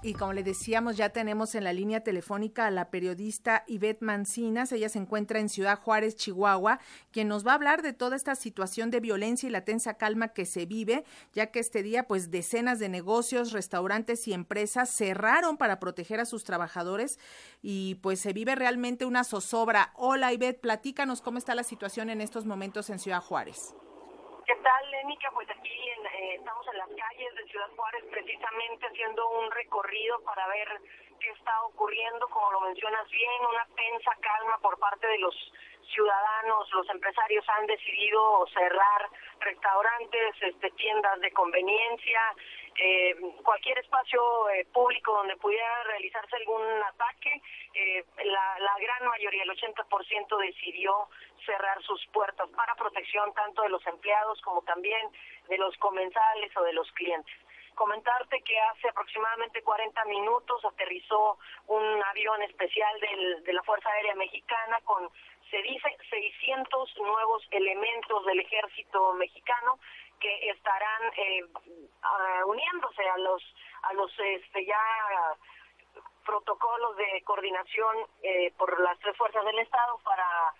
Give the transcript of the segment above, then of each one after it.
Y como le decíamos, ya tenemos en la línea telefónica a la periodista Ivette Mancinas. Ella se encuentra en Ciudad Juárez, Chihuahua, quien nos va a hablar de toda esta situación de violencia y la tensa calma que se vive, ya que este día, pues, decenas de negocios, restaurantes y empresas cerraron para proteger a sus trabajadores y pues se vive realmente una zozobra. Hola, Ivette, platícanos cómo está la situación en estos momentos en Ciudad Juárez. ¿Qué tal, Lénica? Pues aquí eh, estamos en las calles de Ciudad Juárez precisamente haciendo un recorrido para ver qué está ocurriendo, como lo mencionas bien, una tensa calma por parte de los ciudadanos, los empresarios han decidido cerrar restaurantes, este, tiendas de conveniencia, eh, cualquier espacio eh, público donde pudiera realizarse algún ataque, la, gran mayoría, el 80% decidió cerrar sus puertas para protección tanto de los empleados como también de los comensales o de los clientes. Comentarte que hace aproximadamente 40 minutos aterrizó un avión especial del, de la Fuerza Aérea Mexicana con, se dice, 600 nuevos elementos del ejército mexicano que estarán eh, uniéndose a los, a los este, ya protocolos de coordinación eh, por las tres fuerzas del Estado para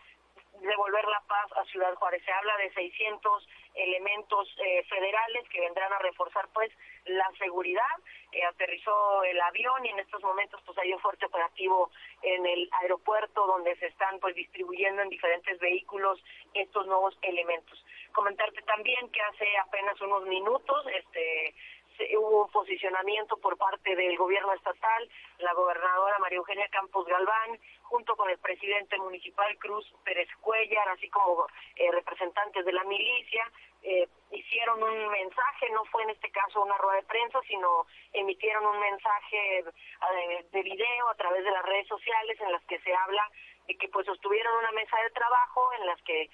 devolver la paz a Ciudad Juárez. Se habla de 600 elementos eh, federales que vendrán a reforzar pues la seguridad. Eh, aterrizó el avión y en estos momentos pues hay un fuerte operativo en el aeropuerto donde se están pues distribuyendo en diferentes vehículos estos nuevos elementos. Comentarte también que hace apenas unos minutos este hubo un posicionamiento por parte del gobierno estatal, la gobernadora María Eugenia Campos Galván, junto con el presidente municipal Cruz Pérez Cuellar, así como eh, representantes de la milicia, eh, hicieron un mensaje, no fue en este caso una rueda de prensa, sino emitieron un mensaje eh, de video a través de las redes sociales en las que se habla de que pues sostuvieron una mesa de trabajo en las que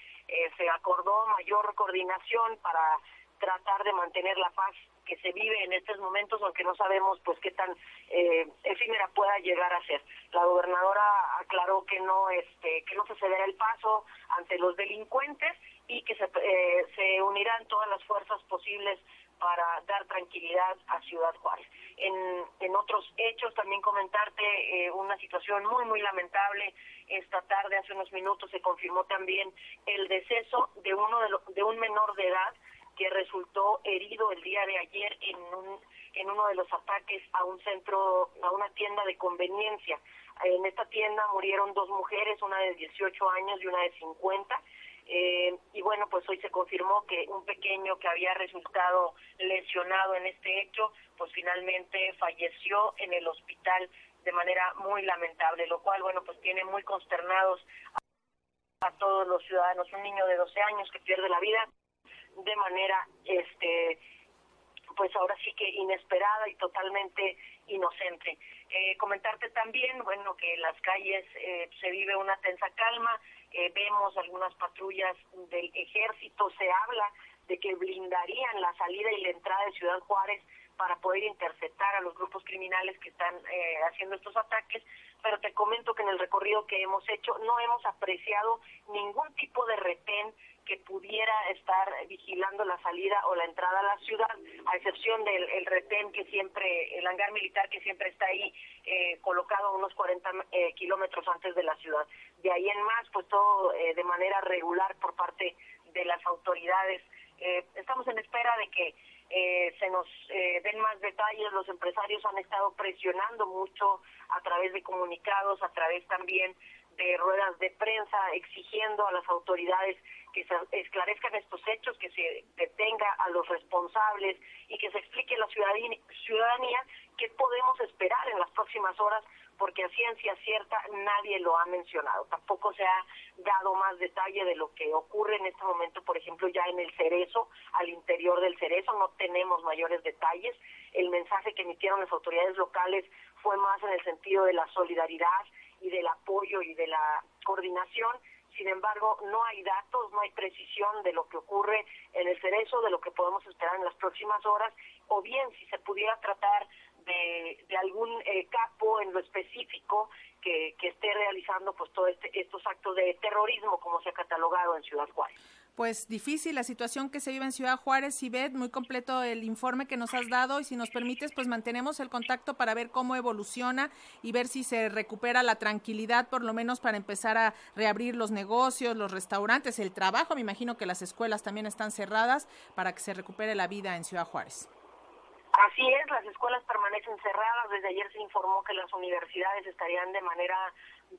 se acordó mayor coordinación para tratar de mantener la paz que se vive en estos momentos, aunque no sabemos pues qué tan eh, efímera pueda llegar a ser. La gobernadora aclaró que no este que no se cederá el paso ante los delincuentes y que se, eh, se unirán todas las fuerzas posibles para dar tranquilidad a Ciudad Juárez. En, en otros hechos también comentarte eh, una situación muy muy lamentable esta tarde hace unos minutos se confirmó también el deceso de uno de, de un menor de edad que resultó herido el día de ayer en un en uno de los ataques a un centro, a una tienda de conveniencia. En esta tienda murieron dos mujeres, una de 18 años y una de 50. Eh, y bueno, pues hoy se confirmó que un pequeño que había resultado lesionado en este hecho, pues finalmente falleció en el hospital de manera muy lamentable, lo cual, bueno, pues tiene muy consternados a, a todos los ciudadanos. Un niño de 12 años que pierde la vida de manera este pues ahora sí que inesperada y totalmente inocente. Eh, comentarte también, bueno, que en las calles eh, se vive una tensa calma, eh, vemos algunas patrullas del ejército, se habla de que blindarían la salida y la entrada de Ciudad Juárez para poder interceptar a los grupos criminales que están eh, haciendo estos ataques, pero te comento que en el recorrido que hemos hecho no hemos apreciado ningún tipo de retén que pudiera estar vigilando la salida o la entrada a la ciudad, a excepción del el retén que siempre, el hangar militar que siempre está ahí eh, colocado a unos 40 eh, kilómetros antes de la ciudad. De ahí en más, pues todo eh, de manera regular por parte de las autoridades. Eh, estamos en espera de que eh, se nos eh, den más detalles. Los empresarios han estado presionando mucho a través de comunicados, a través también de ruedas de prensa, exigiendo a las autoridades que se esclarezcan estos hechos, que se detenga a los responsables y que se explique a la ciudadanía qué podemos esperar en las próximas horas porque a ciencia cierta nadie lo ha mencionado. Tampoco se ha dado más detalle de lo que ocurre en este momento, por ejemplo, ya en el cerezo, al interior del cerezo, no tenemos mayores detalles. El mensaje que emitieron las autoridades locales fue más en el sentido de la solidaridad y del apoyo y de la coordinación. Sin embargo, no hay datos, no hay precisión de lo que ocurre en el cerezo, de lo que podemos esperar en las próximas horas, o bien si se pudiera tratar de, algún eh, capo en lo específico que, que esté realizando pues todos este, estos actos de terrorismo como se ha catalogado en Ciudad Juárez. Pues difícil la situación que se vive en Ciudad Juárez. Ivette, muy completo el informe que nos has dado y si nos permites, pues mantenemos el contacto para ver cómo evoluciona y ver si se recupera la tranquilidad, por lo menos para empezar a reabrir los negocios, los restaurantes, el trabajo. Me imagino que las escuelas también están cerradas para que se recupere la vida en Ciudad Juárez. Así es, las escuelas permanecen cerradas. Desde ayer se informó que las universidades estarían de manera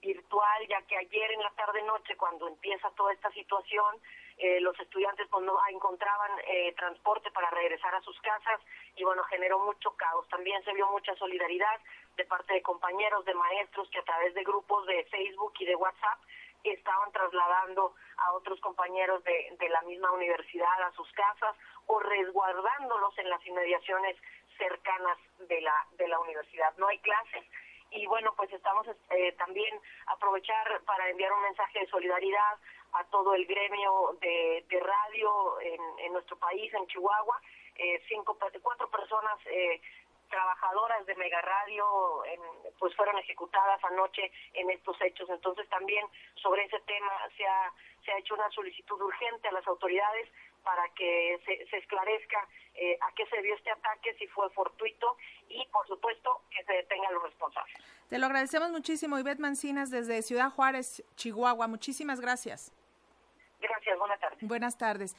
virtual, ya que ayer en la tarde-noche, cuando empieza toda esta situación, eh, los estudiantes pues, no encontraban eh, transporte para regresar a sus casas y bueno, generó mucho caos. También se vio mucha solidaridad de parte de compañeros, de maestros que a través de grupos de Facebook y de WhatsApp estaban trasladando a otros compañeros de, de la misma universidad a sus casas o resguardándolos en las inmediaciones cercanas de la, de la universidad. No hay clases y bueno, pues estamos eh, también aprovechar para enviar un mensaje de solidaridad a todo el gremio de, de radio en, en, nuestro país, en Chihuahua. Eh, cinco, cuatro personas eh, trabajadoras de Mega Radio pues fueron ejecutadas anoche en estos hechos. Entonces también sobre ese tema se ha, se ha hecho una solicitud urgente a las autoridades para que se, se esclarezca eh, a qué se dio este ataque, si fue fortuito y, por supuesto, que se detengan los responsables. Te lo agradecemos muchísimo, Ivette Mancinas, desde Ciudad Juárez, Chihuahua. Muchísimas gracias. Gracias, buenas tardes. Buenas tardes.